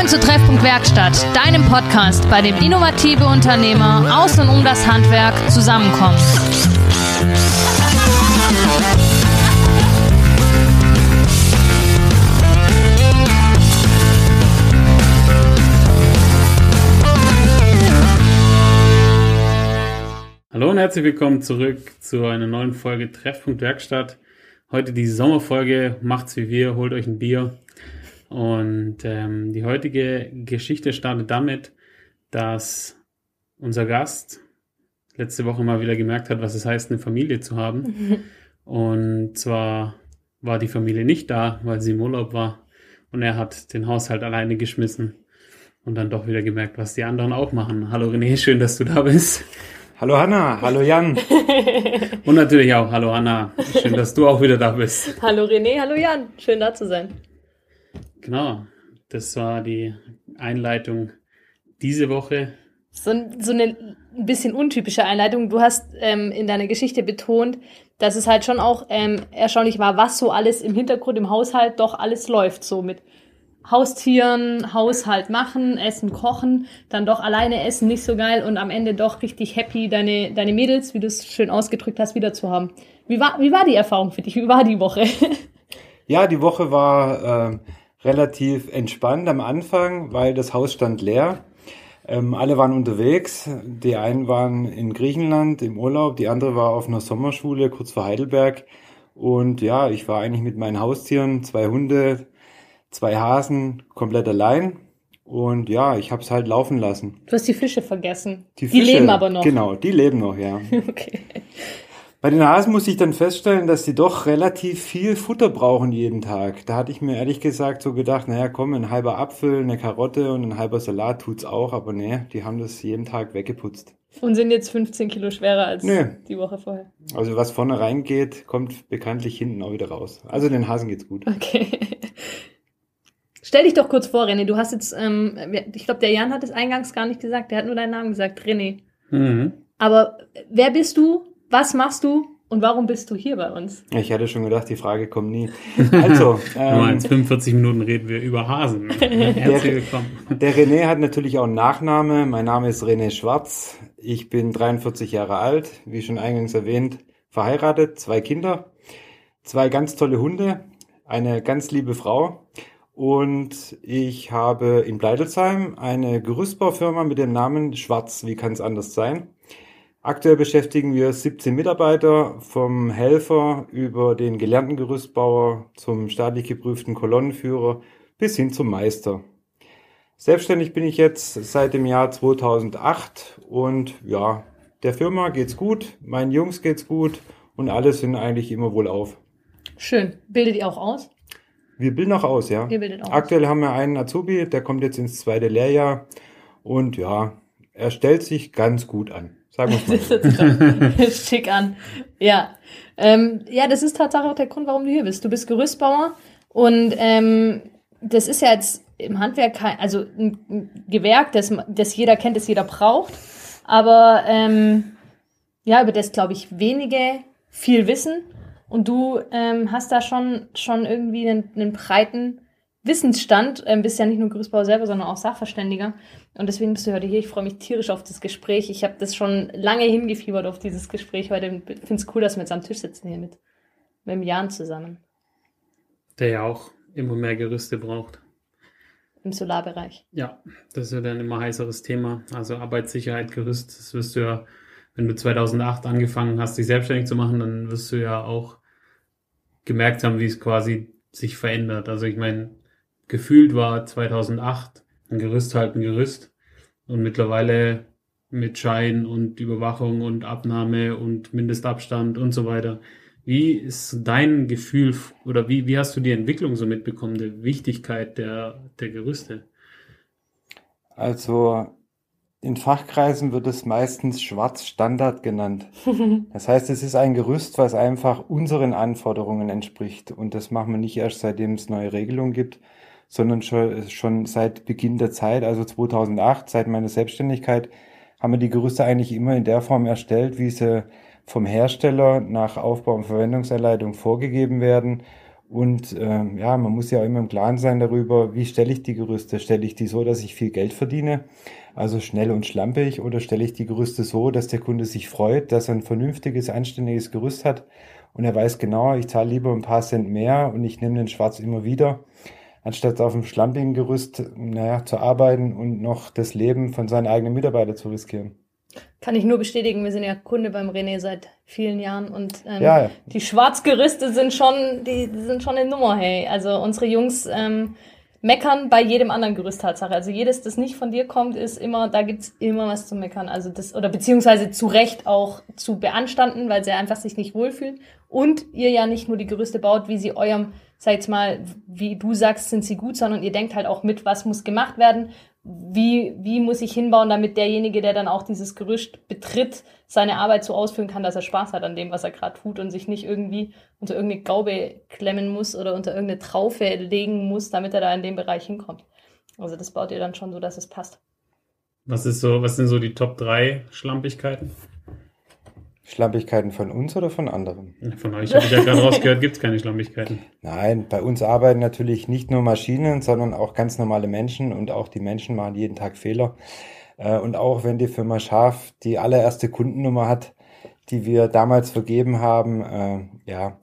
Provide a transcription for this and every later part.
Willkommen zu Treffpunkt Werkstatt, deinem Podcast, bei dem innovative Unternehmer aus und um das Handwerk zusammenkommen. Hallo und herzlich willkommen zurück zu einer neuen Folge Treffpunkt Werkstatt. Heute die Sommerfolge, macht's wie wir, holt euch ein Bier. Und ähm, die heutige Geschichte startet damit, dass unser Gast letzte Woche mal wieder gemerkt hat, was es heißt, eine Familie zu haben. Und zwar war die Familie nicht da, weil sie im Urlaub war. Und er hat den Haushalt alleine geschmissen und dann doch wieder gemerkt, was die anderen auch machen. Hallo René, schön, dass du da bist. Hallo Hanna, hallo Jan. Und natürlich auch hallo Anna, schön, dass du auch wieder da bist. Hallo René, hallo Jan, schön da zu sein. Genau, das war die Einleitung diese Woche. So, so eine ein bisschen untypische Einleitung. Du hast ähm, in deiner Geschichte betont, dass es halt schon auch ähm, erstaunlich war, was so alles im Hintergrund im Haushalt doch alles läuft. So mit Haustieren, Haushalt machen, Essen, kochen, dann doch alleine essen, nicht so geil und am Ende doch richtig happy, deine, deine Mädels, wie du es schön ausgedrückt hast, wieder zu haben. Wie war, wie war die Erfahrung für dich? Wie war die Woche? Ja, die Woche war äh, relativ entspannt am Anfang, weil das Haus stand leer. Ähm, alle waren unterwegs. Die einen waren in Griechenland im Urlaub, die andere war auf einer Sommerschule kurz vor Heidelberg. Und ja, ich war eigentlich mit meinen Haustieren, zwei Hunde, zwei Hasen, komplett allein. Und ja, ich habe es halt laufen lassen. Du hast die Fische vergessen. Die, die Fische, leben aber noch. Genau, die leben noch, ja. Okay. Bei den Hasen muss ich dann feststellen, dass die doch relativ viel Futter brauchen jeden Tag. Da hatte ich mir ehrlich gesagt so gedacht, naja, komm, ein halber Apfel, eine Karotte und ein halber Salat tut's auch, aber nee, die haben das jeden Tag weggeputzt. Und sind jetzt 15 Kilo schwerer als Nö. die Woche vorher. Also was vorne reingeht, kommt bekanntlich hinten auch wieder raus. Also den Hasen geht's gut. Okay. Stell dich doch kurz vor, René. Du hast jetzt, ähm, ich glaube, der Jan hat es eingangs gar nicht gesagt. Der hat nur deinen Namen gesagt, René. Mhm. Aber wer bist du? Was machst du? Und warum bist du hier bei uns? Ich hatte schon gedacht, die Frage kommt nie. Also, ähm, 1, 45 Minuten reden wir über Hasen. Herzlich willkommen. Der René hat natürlich auch einen Nachname. Mein Name ist René Schwarz. Ich bin 43 Jahre alt, wie schon eingangs erwähnt, verheiratet, zwei Kinder, zwei ganz tolle Hunde, eine ganz liebe Frau und ich habe in Bleidelsheim eine Gerüstbaufirma mit dem Namen Schwarz, wie kann es anders sein? Aktuell beschäftigen wir 17 Mitarbeiter, vom Helfer über den gelernten Gerüstbauer zum staatlich geprüften Kolonnenführer bis hin zum Meister. Selbstständig bin ich jetzt seit dem Jahr 2008 und ja, der Firma geht's gut, meinen Jungs geht's gut und alle sind eigentlich immer wohl auf. Schön. Bildet ihr auch aus? Wir bilden auch aus, ja. Ihr bildet auch Aktuell haben wir einen Azubi, der kommt jetzt ins zweite Lehrjahr und ja, er stellt sich ganz gut an. Sagen wir Das mal. sich doch schick an. Ja. Ähm, ja, das ist Tatsache auch der Grund, warum du hier bist. Du bist Gerüstbauer und ähm, das ist ja jetzt im Handwerk kein, also ein Gewerk, das, das jeder kennt, das jeder braucht. Aber ähm, ja, über das, glaube ich, wenige viel wissen. Und du ähm, hast da schon, schon irgendwie einen, einen breiten Wissensstand. Ähm, bist ja nicht nur Gerüstbauer selber, sondern auch Sachverständiger. Und deswegen bist du heute hier. Ich freue mich tierisch auf das Gespräch. Ich habe das schon lange hingefiebert auf dieses Gespräch heute. Ich finde es cool, dass wir jetzt am Tisch sitzen hier mit, mit dem Jan zusammen Der ja auch immer mehr Gerüste braucht. im Solarbereich. Ja, das wird ein immer heißeres Thema. Also Arbeitssicherheit, Gerüst, das wirst du ja, wenn du 2008 angefangen hast, dich selbstständig zu machen, dann wirst du ja auch gemerkt haben, wie es quasi sich verändert. Also ich meine, gefühlt war 2008 ein Gerüst halt ein Gerüst und mittlerweile mit Schein und Überwachung und Abnahme und Mindestabstand und so weiter. Wie ist dein Gefühl oder wie, wie hast du die Entwicklung so mitbekommen, der Wichtigkeit der, der Gerüste? Also in Fachkreisen wird es meistens Schwarz-Standard genannt. Das heißt, es ist ein Gerüst, was einfach unseren Anforderungen entspricht. Und das machen wir nicht erst seitdem es neue Regelungen gibt, sondern schon, schon seit Beginn der Zeit, also 2008, seit meiner Selbstständigkeit, haben wir die Gerüste eigentlich immer in der Form erstellt, wie sie vom Hersteller nach Aufbau- und Verwendungsanleitung vorgegeben werden. Und ähm, ja, man muss ja auch immer im Klaren sein darüber, wie stelle ich die Gerüste? Stelle ich die so, dass ich viel Geld verdiene, also schnell und schlampig, oder stelle ich die Gerüste so, dass der Kunde sich freut, dass er ein vernünftiges, anständiges Gerüst hat und er weiß genau, ich zahle lieber ein paar Cent mehr und ich nehme den Schwarz immer wieder, anstatt auf einem schlampigen Gerüst naja, zu arbeiten und noch das Leben von seinen eigenen Mitarbeitern zu riskieren. Kann ich nur bestätigen, wir sind ja Kunde beim René seit vielen Jahren und ähm, Ja, ja. die Schwarzgerüste sind schon, die, die sind schon eine Nummer, hey. Also unsere Jungs ähm, meckern bei jedem anderen Gerüst Tatsache. Also jedes, das nicht von dir kommt, ist immer, da gibt's immer was zu meckern. Also das, oder beziehungsweise zu Recht auch zu beanstanden, weil sie einfach sich nicht wohlfühlen. Und ihr ja nicht nur die Gerüste baut, wie sie eurem, sag jetzt mal, wie du sagst, sind sie gut, sondern ihr denkt halt auch mit, was muss gemacht werden, wie, wie muss ich hinbauen, damit derjenige, der dann auch dieses Gerüst betritt, seine Arbeit so ausführen kann, dass er Spaß hat an dem, was er gerade tut und sich nicht irgendwie unter irgendeine Gaube klemmen muss oder unter irgendeine Traufe legen muss, damit er da in dem Bereich hinkommt. Also das baut ihr dann schon so, dass es passt. Was ist so, was sind so die Top 3 Schlampigkeiten? Schlampigkeiten von uns oder von anderen? Von euch habe ich ja gerade rausgehört, gibt es keine Schlampigkeiten. Nein, bei uns arbeiten natürlich nicht nur Maschinen, sondern auch ganz normale Menschen und auch die Menschen machen jeden Tag Fehler. Äh, Und auch wenn die Firma Schaf die allererste Kundennummer hat, die wir damals vergeben haben, äh, ja,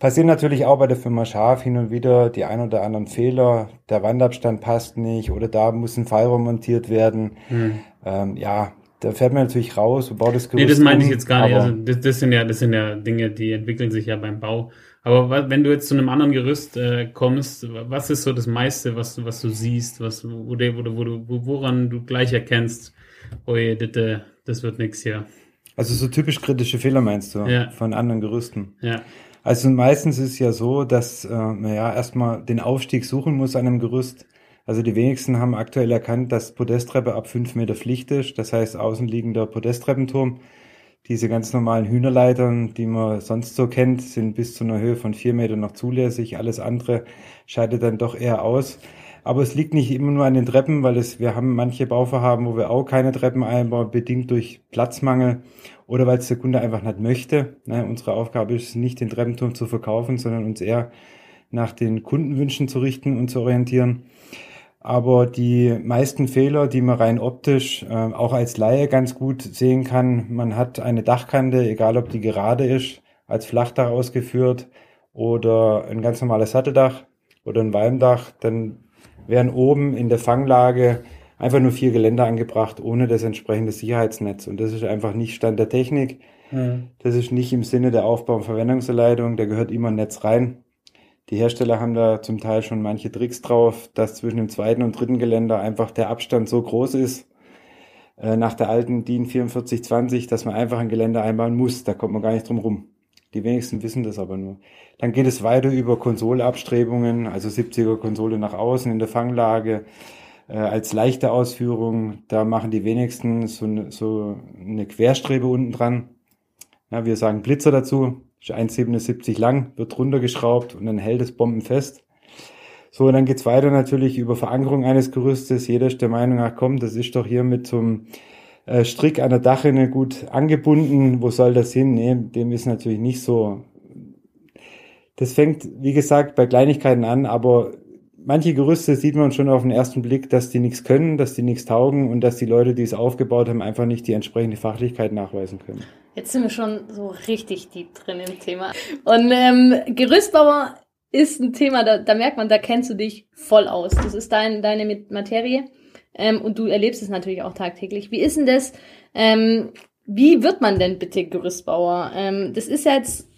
passieren natürlich auch bei der Firma Schaf hin und wieder die ein oder anderen Fehler. Der Wandabstand passt nicht oder da muss ein Fallrohr montiert werden. Hm. Ähm, ja, da fährt man natürlich raus und baut das Nee, Gerüst das meinte ich jetzt gar nicht. Also das, das sind ja, das sind ja Dinge, die entwickeln sich ja beim Bau. Aber wenn du jetzt zu einem anderen Gerüst äh, kommst, was ist so das meiste, was du, was du siehst, was wo, wo, wo wo- woran du gleich erkennst, oh je, das, äh, das wird nix hier. Also so typisch kritische Fehler meinst du Ja. von anderen Gerüsten? Ja. Also meistens ist es ja so, dass äh, man ja erstmal den Aufstieg suchen muss an einem Gerüst. Also die wenigsten haben aktuell erkannt, dass Podesttreppe ab fünf Meter Pflicht ist. Das heißt außenliegender Podesttreppenturm. Diese ganz normalen Hühnerleitern, die man sonst so kennt, sind bis zu einer Höhe von vier Meter noch zulässig. Alles andere scheidet dann doch eher aus. Aber es liegt nicht immer nur an den Treppen, weil es, wir haben manche Bauvorhaben, wo wir auch keine Treppen einbauen, bedingt durch Platzmangel oder weil es der Kunde einfach nicht möchte. Ne, unsere Aufgabe ist nicht, den Treppenturm zu verkaufen, sondern uns eher nach den Kundenwünschen zu richten und zu orientieren. Aber die meisten Fehler, die man rein optisch äh, auch als Laie ganz gut sehen kann, man hat eine Dachkante, egal ob die gerade ist, als Flachdach ausgeführt oder ein ganz normales Satteldach oder ein Walmdach, dann werden oben in der Fanglage einfach nur vier Geländer angebracht, ohne das entsprechende Sicherheitsnetz. Und das ist einfach nicht Stand der Technik. Das ist nicht im Sinne der Aufbau- und Verwendungsanleitung. Da gehört immer ein Netz rein. Die Hersteller haben da zum Teil schon manche Tricks drauf, dass zwischen dem zweiten und dritten Geländer einfach der Abstand so groß ist, äh, nach der alten DIN 4420, dass man einfach ein Geländer einbauen muss. Da kommt man gar nicht drum rum. Die wenigsten wissen das aber nur. Dann geht es weiter über Konsoleabstrebungen, also 70er Konsole nach außen in der Fanglage, äh, als leichte Ausführung. Da machen die wenigsten so, eine- so eine Querstrebe unten dran. Ja, wir sagen Blitzer dazu. Ist 1,77 lang, wird runtergeschraubt und dann hält es bombenfest. So, und dann geht's weiter natürlich über Verankerung eines Gerüstes. Jeder ist der Meinung, ach komm, das ist doch hier mit einem äh, Strick an der Dachrinne gut angebunden. Wo soll das hin? Nee, dem ist natürlich nicht so. Das fängt, wie gesagt, bei Kleinigkeiten an, aber manche Gerüste sieht man schon auf den ersten Blick, dass die nichts können, dass die nichts taugen und dass die Leute, die es aufgebaut haben, einfach nicht die entsprechende Fachlichkeit nachweisen können. Jetzt sind wir schon so richtig deep drin im Thema. Und ähm, Gerüstbauer ist ein Thema, da, da merkt man, da kennst du dich voll aus. Das ist dein, deine Materie ähm, und du erlebst es natürlich auch tagtäglich. Wie ist denn das? Ähm, wie wird man denn bitte Gerüstbauer? Ähm, das ist ja jetzt,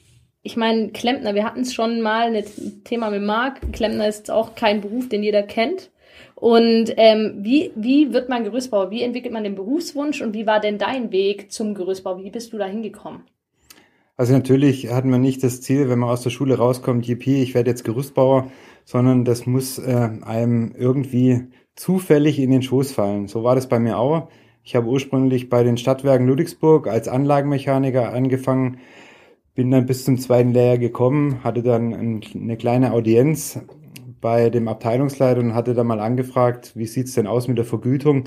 ich meine, Klempner, wir hatten es schon mal, ein Thema mit Marc. Klempner ist auch kein Beruf, den jeder kennt. Und ähm, wie, wie wird man Gerüstbauer? Wie entwickelt man den Berufswunsch und wie war denn dein Weg zum Gerüstbau? Wie bist du da hingekommen? Also natürlich hat man nicht das Ziel, wenn man aus der Schule rauskommt, yippie, ich werde jetzt Gerüstbauer, sondern das muss äh, einem irgendwie zufällig in den Schoß fallen. So war das bei mir auch. Ich habe ursprünglich bei den Stadtwerken Ludwigsburg als Anlagenmechaniker angefangen, bin dann bis zum zweiten Lehrjahr gekommen, hatte dann ein, eine kleine Audienz bei dem Abteilungsleiter und hatte dann mal angefragt, wie sieht's denn aus mit der Vergütung?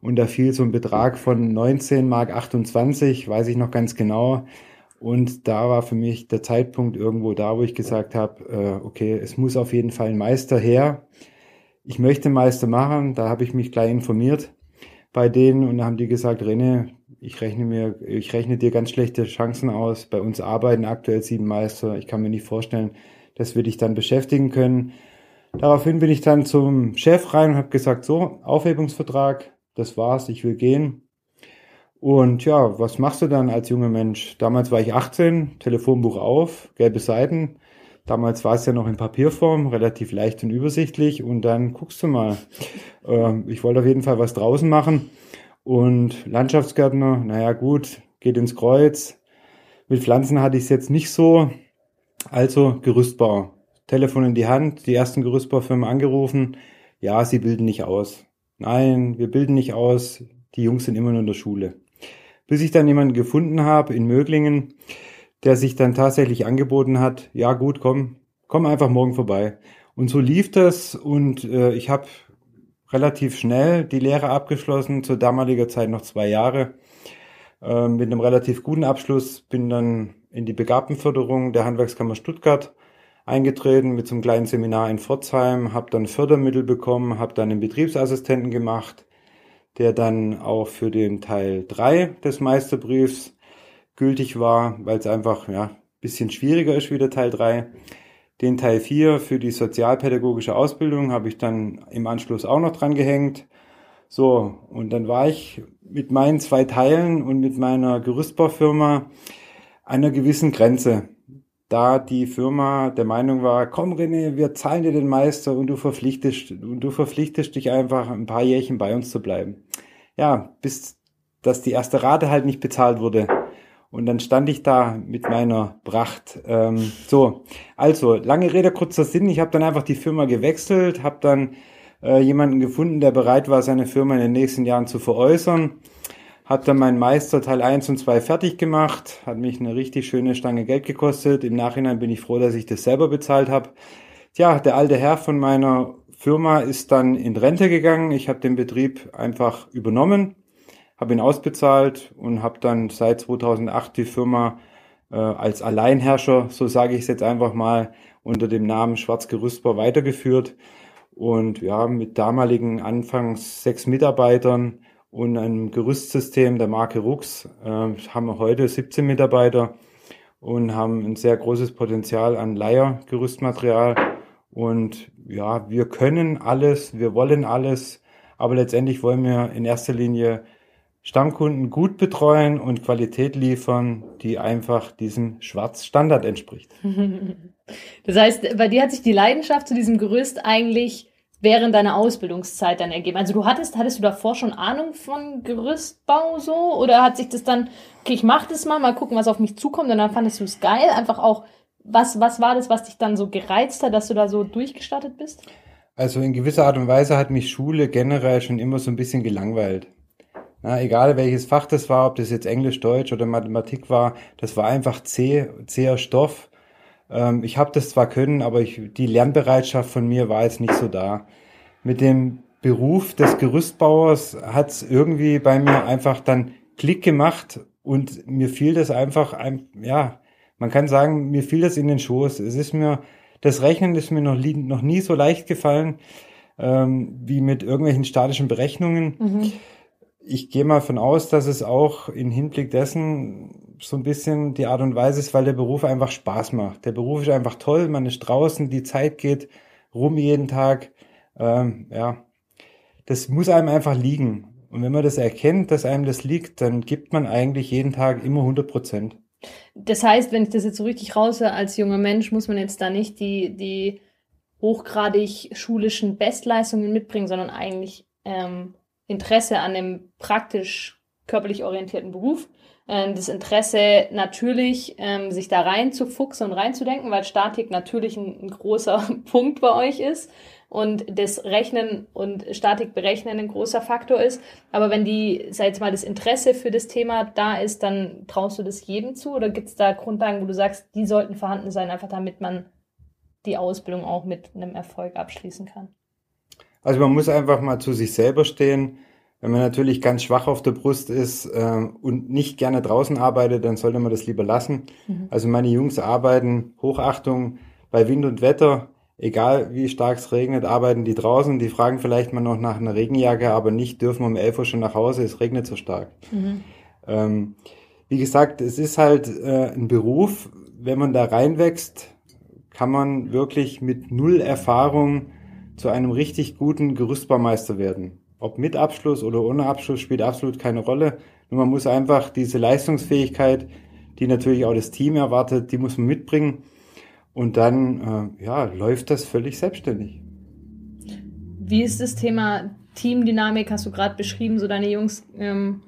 Und da fiel so ein Betrag von 19 Mark 28, weiß ich noch ganz genau. Und da war für mich der Zeitpunkt irgendwo da, wo ich gesagt habe, äh, okay, es muss auf jeden Fall ein Meister her. Ich möchte Meister machen. Da habe ich mich gleich informiert bei denen und da haben die gesagt, René, ich rechne mir, ich rechne dir ganz schlechte Chancen aus. Bei uns arbeiten aktuell sieben Meister. Ich kann mir nicht vorstellen, dass wir dich dann beschäftigen können. Daraufhin bin ich dann zum Chef rein und habe gesagt, so, Aufhebungsvertrag, das war's, ich will gehen. Und ja, was machst du dann als junger Mensch? Damals war ich 18, Telefonbuch auf, gelbe Seiten. Damals war es ja noch in Papierform, relativ leicht und übersichtlich. Und dann guckst du mal. Äh, ich wollte auf jeden Fall was draußen machen. Und Landschaftsgärtner, naja gut, geht ins Kreuz. Mit Pflanzen hatte ich es jetzt nicht so. Also Gerüstbau. Telefon in die Hand, die ersten Gerüstbaufirmen angerufen. Ja, sie bilden nicht aus. Nein, wir bilden nicht aus. Die Jungs sind immer nur in der Schule. Bis ich dann jemanden gefunden habe in Möglingen, der sich dann tatsächlich angeboten hat, ja gut, komm, komm einfach morgen vorbei. Und so lief das und äh, ich habe relativ schnell die Lehre abgeschlossen, zur damaliger Zeit noch zwei Jahre, äh, mit einem relativ guten Abschluss, bin dann in die Begabtenförderung der Handwerkskammer Stuttgart eingetreten mit so einem kleinen Seminar in Pforzheim, habe dann Fördermittel bekommen, habe dann einen Betriebsassistenten gemacht, der dann auch für den Teil 3 des Meisterbriefs gültig war, weil es einfach ja bisschen schwieriger ist wie der Teil 3. Den Teil 4 für die sozialpädagogische Ausbildung habe ich dann im Anschluss auch noch dran gehängt. So, und dann war ich mit meinen zwei Teilen und mit meiner Gerüstbaufirma einer gewissen Grenze. Da die Firma der Meinung war, komm René, wir zahlen dir den Meister und du verpflichtest, und du verpflichtest dich einfach ein paar Jährchen bei uns zu bleiben. Ja, bis dass die erste Rate halt nicht bezahlt wurde. Und dann stand ich da mit meiner Pracht. Ähm, so, also lange Rede, kurzer Sinn. Ich habe dann einfach die Firma gewechselt, habe dann äh, jemanden gefunden, der bereit war, seine Firma in den nächsten Jahren zu veräußern. Habe dann meinen Meister Teil 1 und 2 fertig gemacht. Hat mich eine richtig schöne Stange Geld gekostet. Im Nachhinein bin ich froh, dass ich das selber bezahlt habe. Tja, der alte Herr von meiner Firma ist dann in Rente gegangen. Ich habe den Betrieb einfach übernommen habe ihn ausbezahlt und habe dann seit 2008 die Firma äh, als Alleinherrscher, so sage ich es jetzt einfach mal, unter dem Namen Schwarzgerüstbau weitergeführt. Und ja, mit damaligen anfangs sechs Mitarbeitern und einem Gerüstsystem der Marke Rux äh, haben wir heute 17 Mitarbeiter und haben ein sehr großes Potenzial an Leiergerüstmaterial. Und ja, wir können alles, wir wollen alles, aber letztendlich wollen wir in erster Linie Stammkunden gut betreuen und Qualität liefern, die einfach diesem Schwarzstandard entspricht. Das heißt, bei dir hat sich die Leidenschaft zu diesem Gerüst eigentlich während deiner Ausbildungszeit dann ergeben. Also du hattest, hattest du davor schon Ahnung von Gerüstbau so? Oder hat sich das dann, okay, ich mach das mal, mal gucken, was auf mich zukommt und dann fandest du es geil? Einfach auch, was, was war das, was dich dann so gereizt hat, dass du da so durchgestartet bist? Also in gewisser Art und Weise hat mich Schule generell schon immer so ein bisschen gelangweilt. Na, egal welches Fach das war, ob das jetzt Englisch, Deutsch oder Mathematik war, das war einfach zäh, zäher Stoff. Ähm, ich habe das zwar können, aber ich, die Lernbereitschaft von mir war jetzt nicht so da. Mit dem Beruf des Gerüstbauers hat es irgendwie bei mir einfach dann Klick gemacht und mir fiel das einfach, ein, ja, man kann sagen, mir fiel das in den Schoß. Es ist mir, das Rechnen ist mir noch, noch nie so leicht gefallen ähm, wie mit irgendwelchen statischen Berechnungen. Mhm ich gehe mal von aus, dass es auch im Hinblick dessen so ein bisschen die Art und Weise ist, weil der Beruf einfach Spaß macht. Der Beruf ist einfach toll, man ist draußen, die Zeit geht rum jeden Tag. Ähm, ja, das muss einem einfach liegen. Und wenn man das erkennt, dass einem das liegt, dann gibt man eigentlich jeden Tag immer 100 Prozent. Das heißt, wenn ich das jetzt so richtig raushöre, als junger Mensch muss man jetzt da nicht die, die hochgradig schulischen Bestleistungen mitbringen, sondern eigentlich ähm, Interesse an dem praktisch körperlich orientierten Beruf, ähm, das Interesse natürlich, ähm, sich da reinzufuchsen und reinzudenken, weil Statik natürlich ein, ein, großer Punkt bei euch ist und das Rechnen und Statik berechnen ein großer Faktor ist. Aber wenn die, sag jetzt mal, das Interesse für das Thema da ist, dann traust du das jedem zu oder gibt es da Grundlagen, wo du sagst, die sollten vorhanden sein, einfach damit man die Ausbildung auch mit einem Erfolg abschließen kann? Also man muss einfach mal zu sich selber stehen. Wenn man natürlich ganz schwach auf der Brust ist äh, und nicht gerne draußen arbeitet, dann sollte man das lieber lassen. Mhm. Also meine Jungs arbeiten, Hochachtung, bei Wind und Wetter, egal wie stark es regnet, arbeiten die draußen. Die fragen vielleicht mal noch nach einer Regenjacke, aber nicht dürfen um 11 Uhr schon nach Hause, es regnet so stark. Mhm. Ähm, wie gesagt, es ist halt äh, ein Beruf, wenn man da reinwächst, kann man wirklich mit null Erfahrung zu einem richtig guten Gerüstbaumeister werden. Ob mit Abschluss oder ohne Abschluss spielt absolut keine Rolle. Nur man muss einfach diese Leistungsfähigkeit, die natürlich auch das Team erwartet, die muss man mitbringen. Und dann äh, ja, läuft das völlig selbstständig. Wie ist das Thema Teamdynamik, hast du gerade beschrieben, so deine Jungs ähm,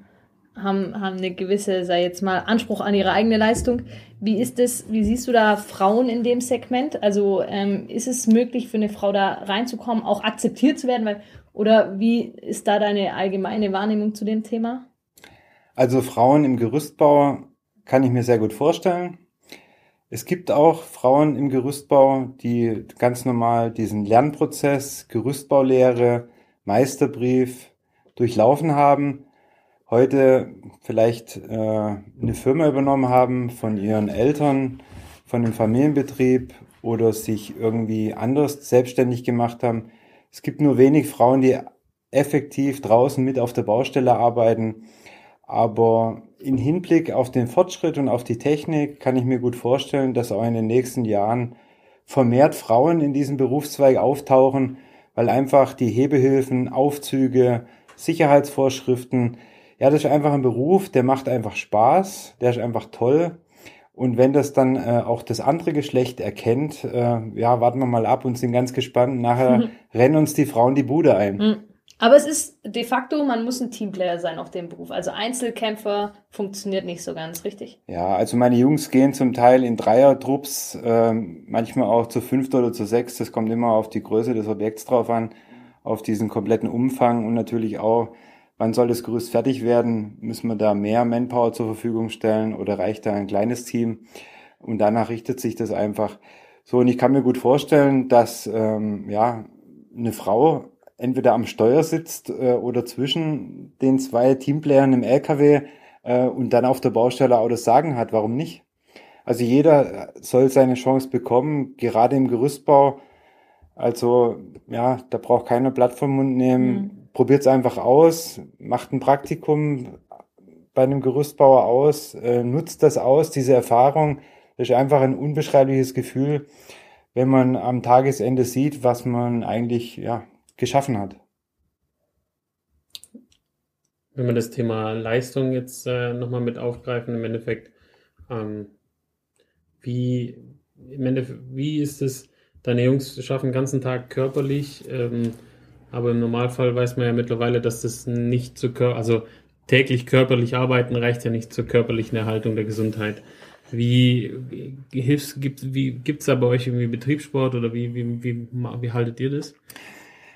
haben, haben eine gewisse, sei jetzt mal, Anspruch an ihre eigene Leistung. Wie ist es, wie siehst du da Frauen in dem Segment? Also ähm, ist es möglich für eine Frau da reinzukommen, auch akzeptiert zu werden? Weil, oder wie ist da deine allgemeine Wahrnehmung zu dem Thema? Also Frauen im Gerüstbau kann ich mir sehr gut vorstellen. Es gibt auch Frauen im Gerüstbau, die ganz normal diesen Lernprozess, Gerüstbaulehre, Meisterbrief durchlaufen haben heute vielleicht äh, eine Firma übernommen haben von ihren Eltern, von einem Familienbetrieb oder sich irgendwie anders selbstständig gemacht haben. Es gibt nur wenig Frauen, die effektiv draußen mit auf der Baustelle arbeiten. Aber in Hinblick auf den Fortschritt und auf die Technik kann ich mir gut vorstellen, dass auch in den nächsten Jahren vermehrt Frauen in diesem Berufszweig auftauchen, weil einfach die Hebehilfen, Aufzüge, Sicherheitsvorschriften ja, das ist einfach ein Beruf, der macht einfach Spaß, der ist einfach toll. Und wenn das dann äh, auch das andere Geschlecht erkennt, äh, ja, warten wir mal ab und sind ganz gespannt. Nachher mhm. rennen uns die Frauen die Bude ein. Mhm. Aber es ist de facto, man muss ein Teamplayer sein auf dem Beruf. Also Einzelkämpfer funktioniert nicht so ganz richtig. Ja, also meine Jungs gehen zum Teil in Dreiertrupps, äh, manchmal auch zu fünft oder zu sechs. Das kommt immer auf die Größe des Objekts drauf an, auf diesen kompletten Umfang und natürlich auch Wann soll das Gerüst fertig werden? Müssen wir da mehr Manpower zur Verfügung stellen oder reicht da ein kleines Team? Und danach richtet sich das einfach. So, und ich kann mir gut vorstellen, dass ähm, ja eine Frau entweder am Steuer sitzt äh, oder zwischen den zwei Teamplayern im LKW äh, und dann auf der Baustelle auch das Sagen hat. Warum nicht? Also jeder soll seine Chance bekommen, gerade im Gerüstbau. Also ja, da braucht keiner Blatt vom Mund nehmen. Mhm probiert es einfach aus, macht ein Praktikum bei einem Gerüstbauer aus, äh, nutzt das aus, diese Erfahrung. Das ist einfach ein unbeschreibliches Gefühl, wenn man am Tagesende sieht, was man eigentlich ja, geschaffen hat. Wenn wir das Thema Leistung jetzt äh, nochmal mit aufgreifen, im Endeffekt, ähm, wie, im Endeffekt, wie ist es, deine Jungs schaffen den ganzen Tag körperlich, ähm, aber im Normalfall weiß man ja mittlerweile, dass das nicht zu Kör also täglich körperlich arbeiten reicht ja nicht zur körperlichen Erhaltung der Gesundheit. Wie hilfs gibt wie gibt's da bei euch irgendwie Betriebssport oder wie wie wie wie haltet ihr das?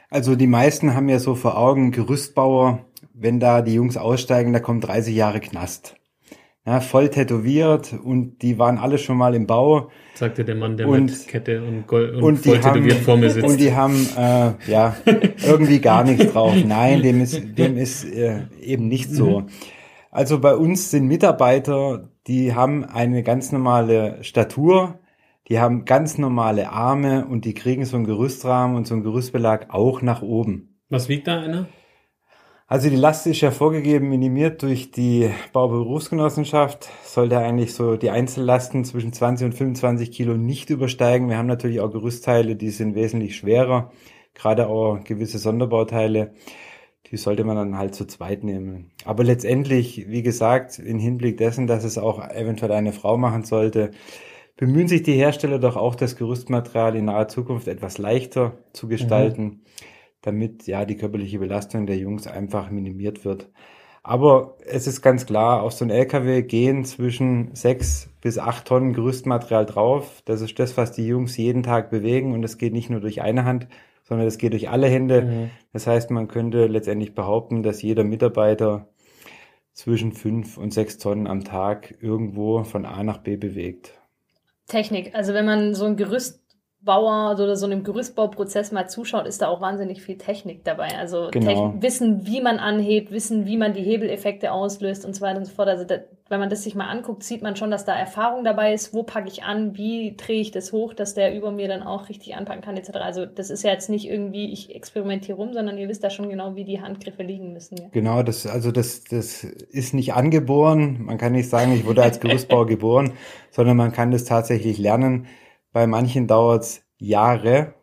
Also die meisten haben ja so vor Augen Gerüstbauer, wenn da die Jungs aussteigen, da kommt 30 Jahre Knast ja, voll tätowiert und die waren alle schon mal im Bau. Sagte der Mann, der und, mit Kette und, Gold und, und voll tätowiert vor mir sitzt. Und die haben äh, ja irgendwie gar nichts drauf. Nein, dem ist, dem ist äh, eben nicht so. Mhm. Also bei uns sind Mitarbeiter, die haben eine ganz normale Statur, die haben ganz normale Arme und die kriegen so einen Gerüstrahmen und so einen Gerüstbelag auch nach oben. Was wiegt da einer? Also die Last ist ja vorgegeben, minimiert durch die Bauberufsgenossenschaft. Sollte eigentlich so die Einzellasten zwischen 20 und 25 Kilo nicht übersteigen. Wir haben natürlich auch Gerüstteile, die sind wesentlich schwerer. Gerade auch gewisse Sonderbauteile. Die sollte man dann halt zu zweit nehmen. Aber letztendlich, wie gesagt, in Hinblick dessen, dass es auch eventuell eine Frau machen sollte, bemühen sich die Hersteller doch auch, das Gerüstmaterial in naher Zukunft etwas leichter zu gestalten. Mhm damit ja die körperliche Belastung der Jungs einfach minimiert wird. Aber es ist ganz klar, auf so ein LKW gehen zwischen sechs bis acht Tonnen Gerüstmaterial drauf. Das ist das, was die Jungs jeden Tag bewegen und es geht nicht nur durch eine Hand, sondern es geht durch alle Hände. Mhm. Das heißt, man könnte letztendlich behaupten, dass jeder Mitarbeiter zwischen fünf und sechs Tonnen am Tag irgendwo von A nach B bewegt. Technik. Also wenn man so ein Gerüst Bauer oder so einem Gerüstbauprozess mal zuschaut, ist da auch wahnsinnig viel Technik dabei. Also Genau. wissen, wie man anhebt, wissen, wie man die Hebeleffekte auslöst und so weiter und so fort. Also da, wenn man das sich mal anguckt, sieht man schon, dass da Erfahrung dabei ist. Wo packe ich an? Wie drehe ich das hoch, dass der über mir dann auch richtig anpacken kann, etc. Also das ist ja jetzt nicht irgendwie, ich experimentiere rum, sondern ihr wisst da schon genau, wie die Handgriffe liegen müssen. Ja. Genau, das, also das, das ist nicht angeboren. Man kann nicht sagen, ich wurde als Gerüstbauer geboren, sondern man kann das tatsächlich lernen. Bei manchen dauert's Jahre,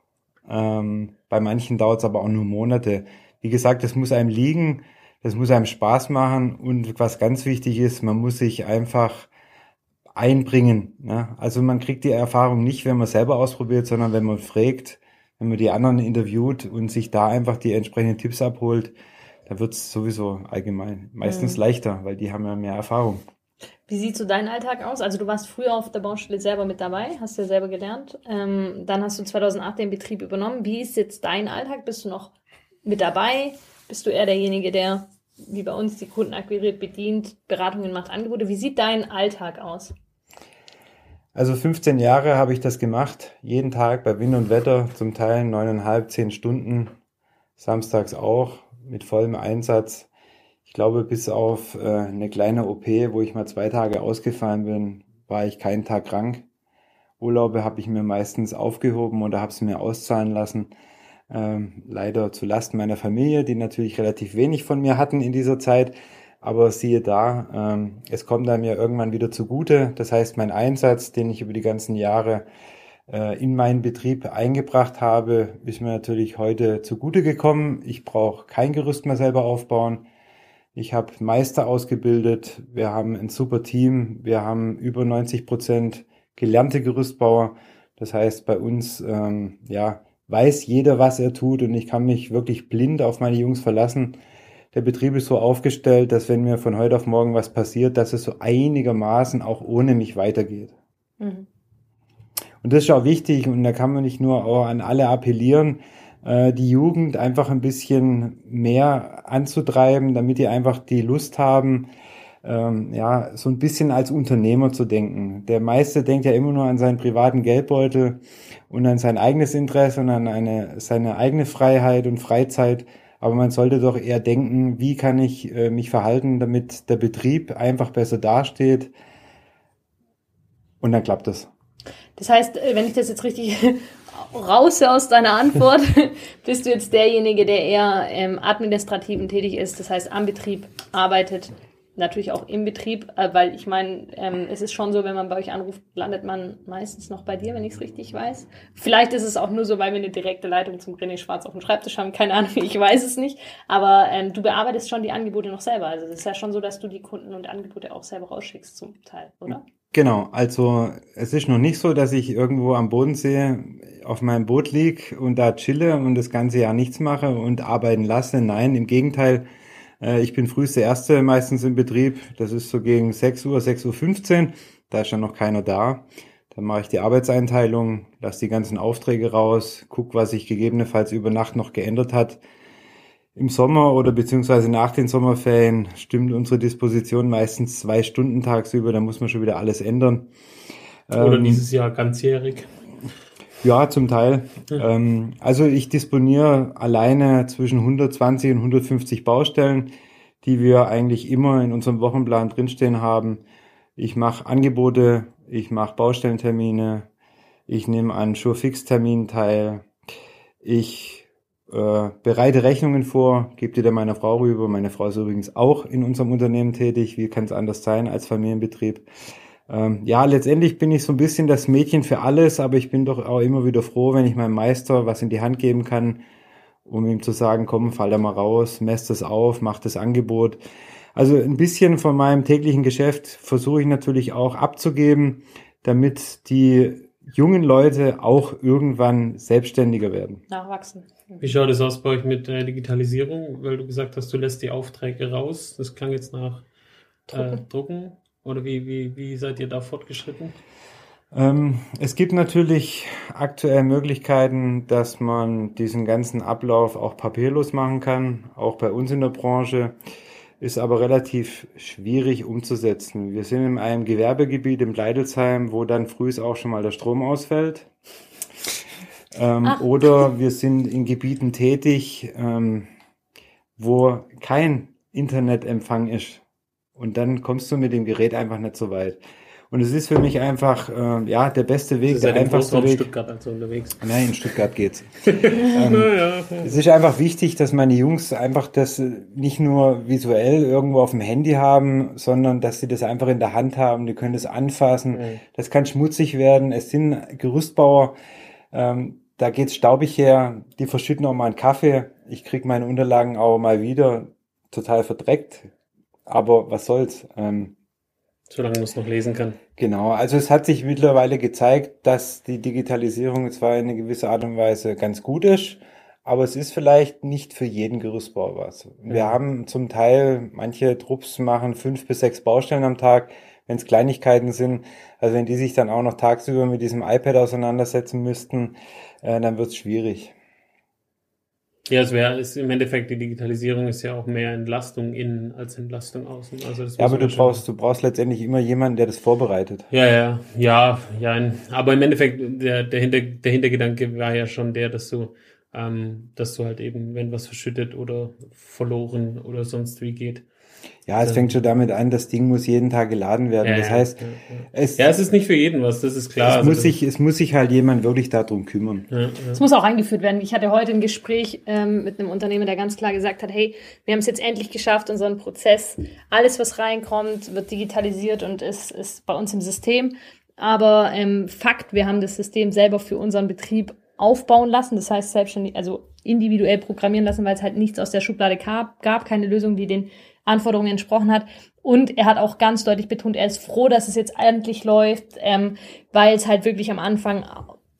ähm, bei manchen dauert's aber auch nur Monate. Wie gesagt, das muss einem liegen, das muss einem Spaß machen und was ganz wichtig ist, man muss sich einfach einbringen. Ne? Also man kriegt die Erfahrung nicht, wenn man selber ausprobiert, sondern wenn man fragt, wenn man die anderen interviewt und sich da einfach die entsprechenden Tipps abholt, da wird's sowieso allgemein meistens Mhm. leichter, weil die haben ja mehr Erfahrung. Wie sieht so dein Alltag aus? Also du warst früher auf der Baustelle selber mit dabei, hast ja selber gelernt. Ähm, dann hast du 2008 den Betrieb übernommen. Wie ist jetzt dein Alltag? Bist du noch mit dabei? Bist du eher derjenige, der wie bei uns die Kunden akquiriert, bedient, Beratungen macht, Angebote? Wie sieht dein Alltag aus? Also 15 Jahre habe ich das gemacht, jeden Tag bei Wind und Wetter, zum Teil neuneinhalb, zehn Stunden, samstags auch mit vollem Einsatz. Ich glaube, bis auf äh, eine kleine OP, wo ich mal zwei Tage ausgefallen bin, war ich keinen Tag krank. Urlaube habe ich mir meistens aufgehoben oder habe sie mir auszahlen lassen. Ähm, leider zu Lasten meiner Familie, die natürlich relativ wenig von mir hatten in dieser Zeit. Aber siehe da, ähm, es kommt einem ja irgendwann wieder zugute. Das heißt, mein Einsatz, den ich über die ganzen Jahre äh, in meinen Betrieb eingebracht habe, ist mir natürlich heute zugute gekommen. Ich brauche kein Gerüst mehr selber aufbauen. Ich habe Meister ausgebildet. Wir haben ein super Team. Wir haben über 90 Prozent gelernte Gerüstbauer. Das heißt, bei uns ähm, ja, weiß jeder, was er tut und ich kann mich wirklich blind auf meine Jungs verlassen. Der Betrieb ist so aufgestellt, dass wenn mir von heute auf morgen was passiert, dass es so einigermaßen auch ohne mich weitergeht. Mhm. Und das ist auch wichtig und da kann man nicht nur auch an alle appellieren, die Jugend einfach ein bisschen mehr anzutreiben, damit die einfach die Lust haben, ähm, ja, so ein bisschen als Unternehmer zu denken. Der meiste denkt ja immer nur an seinen privaten Geldbeutel und an sein eigenes Interesse und an eine, seine eigene Freiheit und Freizeit. Aber man sollte doch eher denken, wie kann ich äh, mich verhalten, damit der Betrieb einfach besser dasteht. Und dann klappt das. Das heißt, äh, wenn ich das jetzt richtig raus aus deiner Antwort, bist du jetzt derjenige, der eher im Administrativen tätig ist, das heißt am Betrieb arbeitet, natürlich auch im Betrieb, äh, weil ich meine, ähm, es ist schon so, wenn man bei euch anruft, landet man meistens noch bei dir, wenn ich es richtig weiß. Vielleicht ist es auch nur so, weil wir eine direkte Leitung zum René Schwarz auf dem Schreibtisch haben, keine Ahnung, ich weiß es nicht, aber ähm, du bearbeitest schon die Angebote noch selber, also es ist ja schon so, dass du die Kunden und Angebote auch selber rausschickst zum Teil, oder? Genau, also es ist noch nicht so, dass ich irgendwo am Bodensee auf meinem Boot lieg und da chille und das ganze Jahr nichts mache und arbeiten lasse. Nein, im Gegenteil, äh, ich bin früheste Erste meistens im Betrieb. Das ist so gegen 6 Uhr, 6.15 Uhr. Da ist dann noch keiner da. Dann mache ich die Arbeitseinteilung, lasse die ganzen Aufträge raus, guck, was sich gegebenenfalls über Nacht noch geändert hat. Im Sommer oder beziehungsweise nach den Sommerferien stimmt unsere Disposition meistens zwei Stunden tagsüber, da muss man schon wieder alles ändern. Oder Ähm, dieses Jahr ganzjährig. Ja, zum Teil. Ähm, also ich disponiere alleine zwischen 120 und 150 Baustellen, die wir eigentlich immer in unserem Wochenplan drinstehen haben. Ich mache Angebote, ich mache Baustellentermine, ich nehme an Surefix-Terminen teil, ich äh, bereite Rechnungen vor, gebe die dann meiner Frau rüber. Meine Frau ist übrigens auch in unserem Unternehmen tätig. Wie kann es anders sein als Familienbetrieb? Ähm, ja, letztendlich bin ich so ein bisschen das Mädchen für alles, aber ich bin doch auch immer wieder froh, wenn ich meinem Meister was in die Hand geben kann, um ihm zu sagen, komm, fall da mal raus, mess das auf, mach das Angebot. Also ein bisschen von meinem täglichen Geschäft versuche ich natürlich auch abzugeben, damit die jungen Leute auch irgendwann selbstständiger werden. Nachwachsen. Wie schaut es aus bei euch mit äh, Digitalisierung? Weil du gesagt hast, du lässt die Aufträge raus. Das klang jetzt nach äh, Drucken. Drucken. Oder wie, wie, wie seid ihr da fortgeschritten? Ähm, es gibt natürlich aktuell Möglichkeiten, dass man diesen ganzen Ablauf auch papierlos machen kann, auch bei uns in der Branche, ist aber relativ schwierig umzusetzen. Wir sind in einem Gewerbegebiet im Leidelsheim, wo dann früh auch schon mal der Strom ausfällt. Ähm, oder wir sind in Gebieten tätig, ähm, wo kein Internetempfang ist. Und dann kommst du mit dem Gerät einfach nicht so weit. Und es ist für mich einfach, äh, ja, der beste Weg, der ja einfachste Weg. Stuttgart also unterwegs. Nein, in Stuttgart geht's. ähm, Naja, es ist einfach wichtig, dass meine Jungs einfach das nicht nur visuell irgendwo auf dem Handy haben, sondern dass sie das einfach in der Hand haben. Die können das anfassen. Mhm. Das kann schmutzig werden. Es sind Gerüstbauer. Ähm, da geht's staubig her. Die verschütten auch mal einen Kaffee. Ich krieg meine Unterlagen auch mal wieder total verdreckt. Aber was soll's? Ähm, solange man es noch lesen kann. Genau, also es hat sich mittlerweile gezeigt, dass die Digitalisierung zwar in einer gewissen Art und Weise ganz gut ist, aber es ist vielleicht nicht für jeden Gerüstbauer was. Wir Ja. haben zum Teil, manche Trupps machen fünf bis sechs Baustellen am Tag, wenn es Kleinigkeiten sind. Also wenn die sich dann auch noch tagsüber mit diesem iPad auseinandersetzen müssten, äh, dann wird es schwierig. Ja, es wäre ist im Endeffekt die Digitalisierung ist ja auch mehr Entlastung innen als Entlastung außen. Also das Ja, aber du brauchst, du brauchst letztendlich immer jemanden, der das vorbereitet. Ja, ja, ja, ja. Aber im Endeffekt, der, der, Hinter, der Hintergedanke war ja schon der, dass du, ähm, dass du halt eben, wenn was verschüttet oder verloren oder sonst wie geht. Ja, es fängt schon damit an, das Ding muss jeden Tag geladen werden. das ja, heißt, ja, ja. es, ja, es ist nicht für jeden was, das ist klar. es, Also muss das- sich, es muss sich halt jemand wirklich darum kümmern. ja, ja. Es muss auch eingeführt werden. Ich hatte heute ein Gespräch ähm, mit einem Unternehmer, der ganz klar gesagt hat, hey, wir haben es jetzt endlich geschafft, unseren Prozess, alles, was reinkommt, wird digitalisiert und ist, ist bei uns im System. Aber ähm, Fakt, wir haben das System selber für unseren Betrieb aufbauen lassen, das heißt selbstständig, also individuell programmieren lassen, weil es halt nichts aus der Schublade gab, gab keine Lösung, die den Anforderungen entsprochen hat. Und er hat auch ganz deutlich betont, er ist froh, dass es jetzt endlich läuft, ähm, weil es halt wirklich am Anfang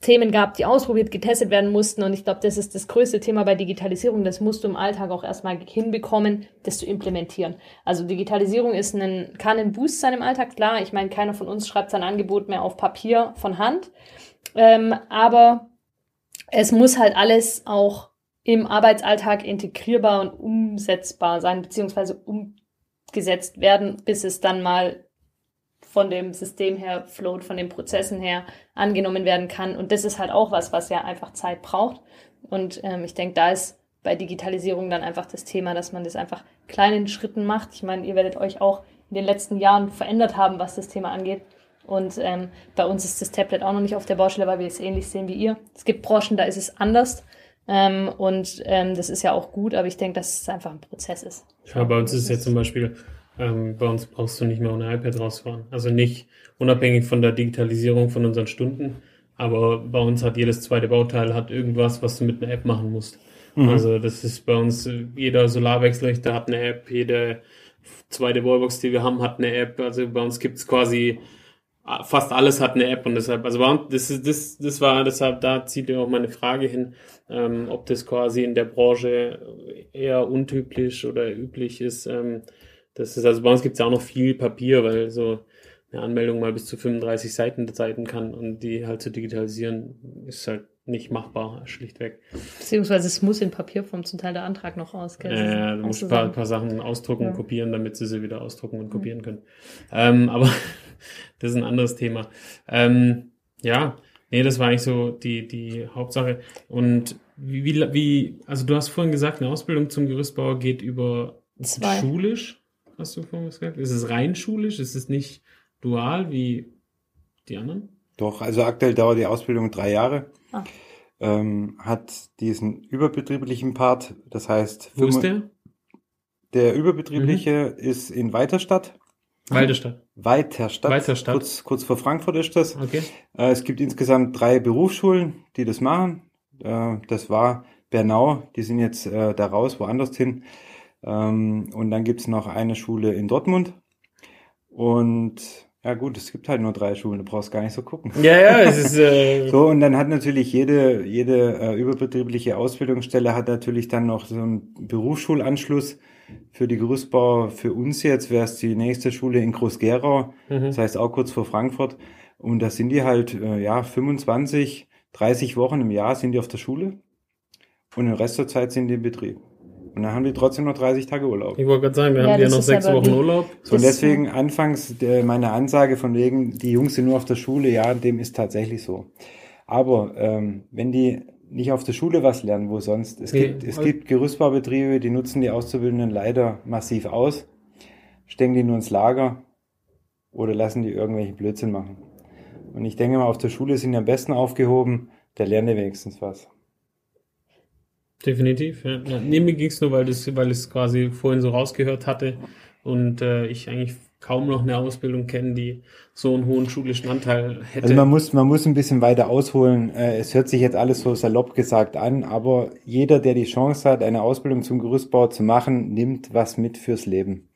Themen gab, die ausprobiert, getestet werden mussten. Und ich glaube, das ist das größte Thema bei Digitalisierung. Das musst du im Alltag auch erstmal hinbekommen, das zu implementieren. Also Digitalisierung ist ein, kann ein Boost sein im Alltag, klar. Ich meine, keiner von uns schreibt sein Angebot mehr auf Papier von Hand. Ähm, aber es muss halt alles auch im Arbeitsalltag integrierbar und umsetzbar sein, beziehungsweise umgesetzt werden, bis es dann mal von dem System her float, von den Prozessen her angenommen werden kann. Und das ist halt auch was, was ja einfach Zeit braucht. Und ähm, ich denke, da ist bei Digitalisierung dann einfach das Thema, dass man das einfach kleinen Schritten macht. Ich meine, ihr werdet euch auch in den letzten Jahren verändert haben, was das Thema angeht. Und ähm, bei uns ist das Tablet auch noch nicht auf der Baustelle, weil wir es ähnlich sehen wie ihr. Es gibt Branchen, da ist es anders. Ähm, und ähm, das ist ja auch gut, aber ich denke, dass es einfach ein Prozess ist. Ja, bei uns ist es ja zum Beispiel, ähm, bei uns brauchst du nicht mehr ohne iPad rausfahren. Also nicht unabhängig von der Digitalisierung von unseren Stunden, aber bei uns hat jedes zweite Bauteil hat irgendwas, was du mit einer App machen musst. Also das ist bei uns, äh, jeder Solarwechselrichter hat eine App, jede zweite Wallbox, die wir haben, hat eine App. Also bei uns gibt's quasi ah, fast alles hat eine App und deshalb, also uns, das ist, das, das war, deshalb, da zieht ja auch meine Frage hin, ähm, ob das quasi in der Branche eher untypisch oder üblich ist. Ähm, das ist, also bei uns gibt's ja auch noch viel Papier, weil so eine Anmeldung mal bis zu 35 Seiten Seiten kann und die halt zu digitalisieren ist halt nicht machbar, schlichtweg. Beziehungsweise es muss in Papierform zum Teil der Antrag noch raus. gell? Äh, auch du musst ein paar, Sachen. paar Sachen ausdrucken und Ja. kopieren, damit sie sie wieder ausdrucken und kopieren können. Ähm, aber das ist ein anderes Thema. Ähm, ja, nee, das war eigentlich so die, die Hauptsache. Und wie, wie, wie, also du hast vorhin gesagt, eine Ausbildung zum Gerüstbauer geht über Zwei. schulisch, hast du vorhin gesagt? Ist es rein schulisch? Ist es nicht dual wie die anderen? Doch, also aktuell dauert die Ausbildung drei Jahre. Ah. Ähm, hat diesen überbetrieblichen Part, das heißt, Wo ist der? der überbetriebliche ist in Weiterstadt. Walderstadt. Weiterstadt. Weiterstadt. Kurz, kurz vor Frankfurt ist das. Okay. Äh, es gibt insgesamt drei Berufsschulen, die das machen. Äh, das war Bernau, die sind jetzt äh, da raus, woanders hin. Ähm, und dann gibt's noch eine Schule in Dortmund. Und ja gut, es gibt halt nur drei Schulen, du brauchst gar nicht so gucken. Ja, ja, es ist, äh, So, und dann hat natürlich jede, jede äh, überbetriebliche Ausbildungsstelle hat natürlich dann noch so einen Berufsschulanschluss für die Gerüstbauer. Für uns jetzt wäre es die nächste Schule in Groß-Gerau, mhm. das heißt auch kurz vor Frankfurt. Und da sind die halt, äh, ja, 25, 30 Wochen im Jahr sind die auf der Schule und den Rest der Zeit sind die im Betrieb. Und dann haben die trotzdem noch 30 Tage Urlaub. ich wollte gerade sagen, wir Ja, haben ja noch sechs Wochen Urlaub. So, und deswegen anfangs der, meine Ansage von wegen, die Jungs sind nur auf der Schule, ja, dem ist tatsächlich so. Aber ähm, wenn die nicht auf der Schule was lernen, wo sonst? Es, Nee, gibt, es also- gibt Gerüstbaubetriebe, die nutzen die Auszubildenden leider massiv aus, stecken die nur ins Lager oder lassen die irgendwelche Blödsinn machen. Und ich denke mal, auf der Schule sind die am besten aufgehoben, da lernen die wenigstens was. Definitiv. Ja. Ja, nee, mir ging es nur, weil das, weil es quasi vorhin so rausgehört hatte und äh, ich eigentlich kaum noch eine Ausbildung kenne, die so einen hohen schulischen Anteil hätte. Also man muss, man muss ein bisschen weiter ausholen. Äh, Es hört sich jetzt alles so salopp gesagt an, aber jeder, der die Chance hat, eine Ausbildung zum Gerüstbauer zu machen, nimmt was mit fürs Leben.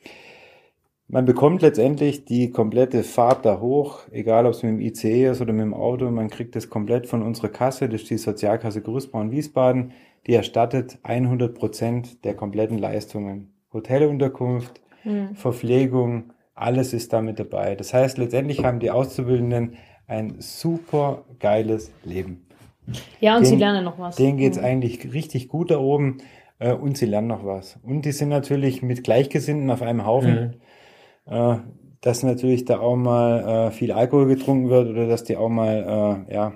Man bekommt letztendlich die komplette Fahrt da hoch, egal ob es mit dem ICE ist oder mit dem Auto. Man kriegt das komplett von unserer Kasse, das ist die Sozialkasse Gerüstbau in Wiesbaden. Die erstattet 100 Prozent der kompletten Leistungen. Hotelunterkunft, Verpflegung, alles ist damit dabei. Das heißt, letztendlich haben die Auszubildenden ein super geiles Leben. Ja, und sie Den- lernen noch was. Denen geht's Mhm. eigentlich richtig gut da oben äh, und sie lernen noch was. Und die sind natürlich mit Gleichgesinnten auf einem Haufen. Äh, dass natürlich da auch mal äh, viel Alkohol getrunken wird oder dass die auch mal äh, ja,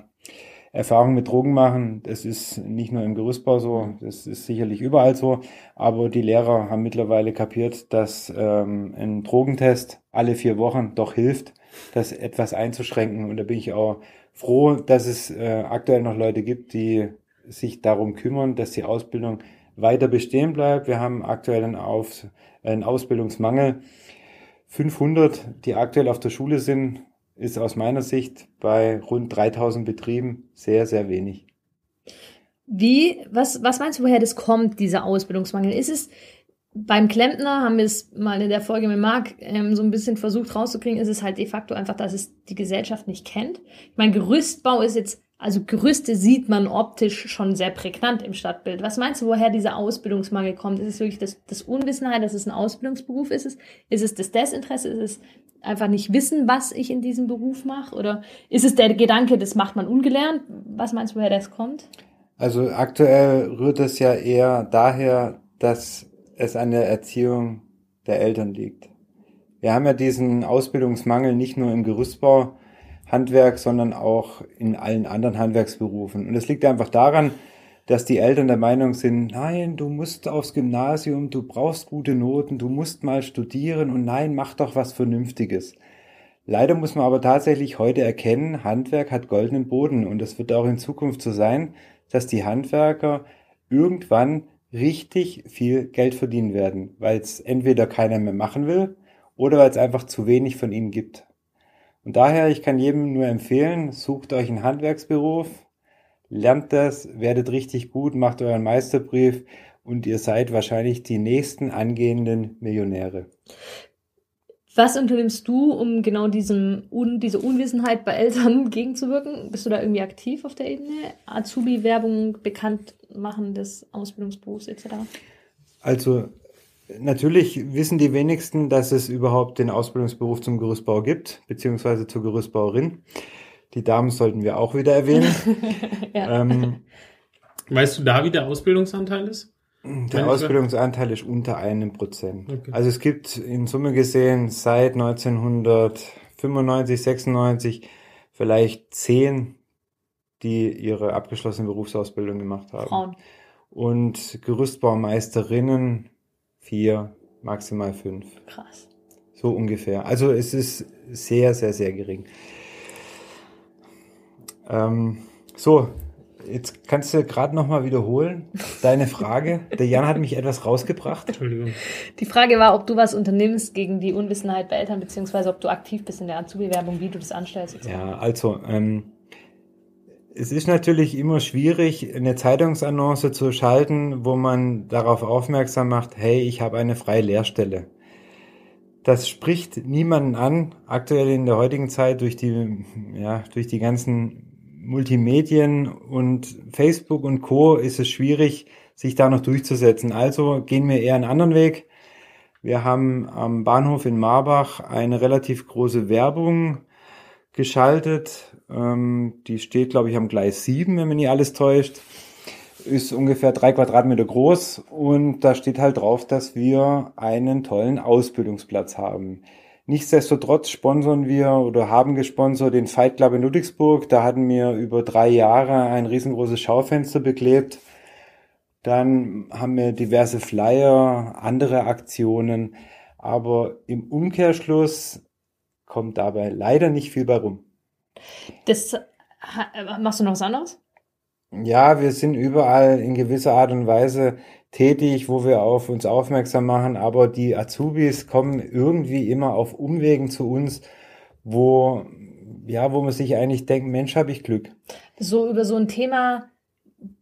Erfahrungen mit Drogen machen. Das ist nicht nur im Gerüstbau so, das ist sicherlich überall so. Aber die Lehrer haben mittlerweile kapiert, dass ähm, ein Drogentest alle vier Wochen doch hilft, das etwas einzuschränken. Und da bin ich auch froh, dass es äh, aktuell noch Leute gibt, die sich darum kümmern, dass die Ausbildung weiter bestehen bleibt. Wir haben aktuell einen, Auf, einen Ausbildungsmangel. 500, die aktuell auf der Schule sind, ist aus meiner Sicht bei rund 3000 Betrieben sehr, sehr wenig. Wie, was, was meinst du, woher das kommt, dieser Ausbildungsmangel? Ist es beim Klempner, haben wir es mal in der Folge mit Marc ähm, so ein bisschen versucht rauszukriegen, ist es halt de facto einfach, dass es die Gesellschaft nicht kennt. Ich meine, Gerüstbau ist jetzt, also Gerüste sieht man optisch schon sehr prägnant im Stadtbild. Was meinst du, woher dieser Ausbildungsmangel kommt? Ist es wirklich das, das Unwissenheit, dass es ein Ausbildungsberuf ist? Ist es, ist es das Desinteresse? Ist es einfach nicht wissen, was ich in diesem Beruf mache? Oder ist es der Gedanke, das macht man ungelernt? Was meinst du, woher das kommt? Also aktuell rührt es ja eher daher, dass es an der Erziehung der Eltern liegt. Wir haben ja diesen Ausbildungsmangel nicht nur im Gerüstbau, Handwerk, sondern auch in allen anderen Handwerksberufen. Und es liegt einfach daran, dass die Eltern der Meinung sind, nein, du musst aufs Gymnasium, du brauchst gute Noten, du musst mal studieren und nein, mach doch was Vernünftiges. Leider muss man aber tatsächlich heute erkennen, Handwerk hat goldenen Boden und es wird auch in Zukunft so sein, dass die Handwerker irgendwann richtig viel Geld verdienen werden, weil es entweder keiner mehr machen will oder weil es einfach zu wenig von ihnen gibt. Und daher, ich kann jedem nur empfehlen, sucht euch einen Handwerksberuf, lernt das, werdet richtig gut, macht euren Meisterbrief und ihr seid wahrscheinlich die nächsten angehenden Millionäre. Was unternimmst du, um genau diesem Un diese Unwissenheit bei Eltern gegenzuwirken? Bist du da irgendwie aktiv auf der Ebene? Azubi-Werbung, bekannt machen des Ausbildungsberufs etc.? Also natürlich wissen die wenigsten, dass es überhaupt den Ausbildungsberuf zum Gerüstbauer gibt, beziehungsweise zur Gerüstbauerin. Die Damen sollten wir auch wieder erwähnen. Ja. ähm, Weißt du da, wie der Ausbildungsanteil ist? der Wenn- Ausbildungsanteil ist unter einem Prozent. Okay. Also es gibt in Summe gesehen seit 1995, 96 vielleicht zehn, die ihre abgeschlossene Berufsausbildung gemacht haben. Frauen. Und Gerüstbaumeisterinnen vier, maximal fünf. Krass. So ungefähr. Also es ist sehr, sehr, sehr gering. Ähm, so, jetzt kannst du gerade nochmal wiederholen, deine Frage. Der Jan hat mich etwas rausgebracht. Entschuldigung. Die Frage war, ob du was unternimmst gegen die Unwissenheit bei Eltern, beziehungsweise ob du aktiv bist in der Azubi-Werbung, wie du das anstellst. Ja, also, ähm, es ist natürlich immer schwierig, eine Zeitungsannonce zu schalten, wo man darauf aufmerksam macht, hey, ich habe eine freie Lehrstelle. Das spricht niemanden an, aktuell in der heutigen Zeit durch die, ja, durch die ganzen Multimedien und Facebook und Co. ist es schwierig, sich da noch durchzusetzen. Also gehen wir eher einen anderen Weg. Wir haben am Bahnhof in Marbach eine relativ große Werbung geschaltet. Ähm, die steht, glaube ich, am Gleis 7, wenn mich nicht alles täuscht. Ist ungefähr drei Quadratmeter groß und da steht halt drauf, dass wir einen tollen Ausbildungsplatz haben. Nichtsdestotrotz sponsern wir oder haben gesponsert den Fight Club in Ludwigsburg. Da hatten wir über drei Jahre ein riesengroßes Schaufenster beklebt. Dann haben wir diverse Flyer, andere Aktionen. Aber im Umkehrschluss kommt dabei leider nicht viel bei rum. Das machst du noch was anderes? Ja, wir sind überall in gewisser Art und Weise tätig, wo wir auf uns aufmerksam machen, aber die Azubis kommen irgendwie immer auf Umwegen zu uns, wo ja, wo man sich eigentlich denkt, Mensch, habe ich Glück. So über so ein Thema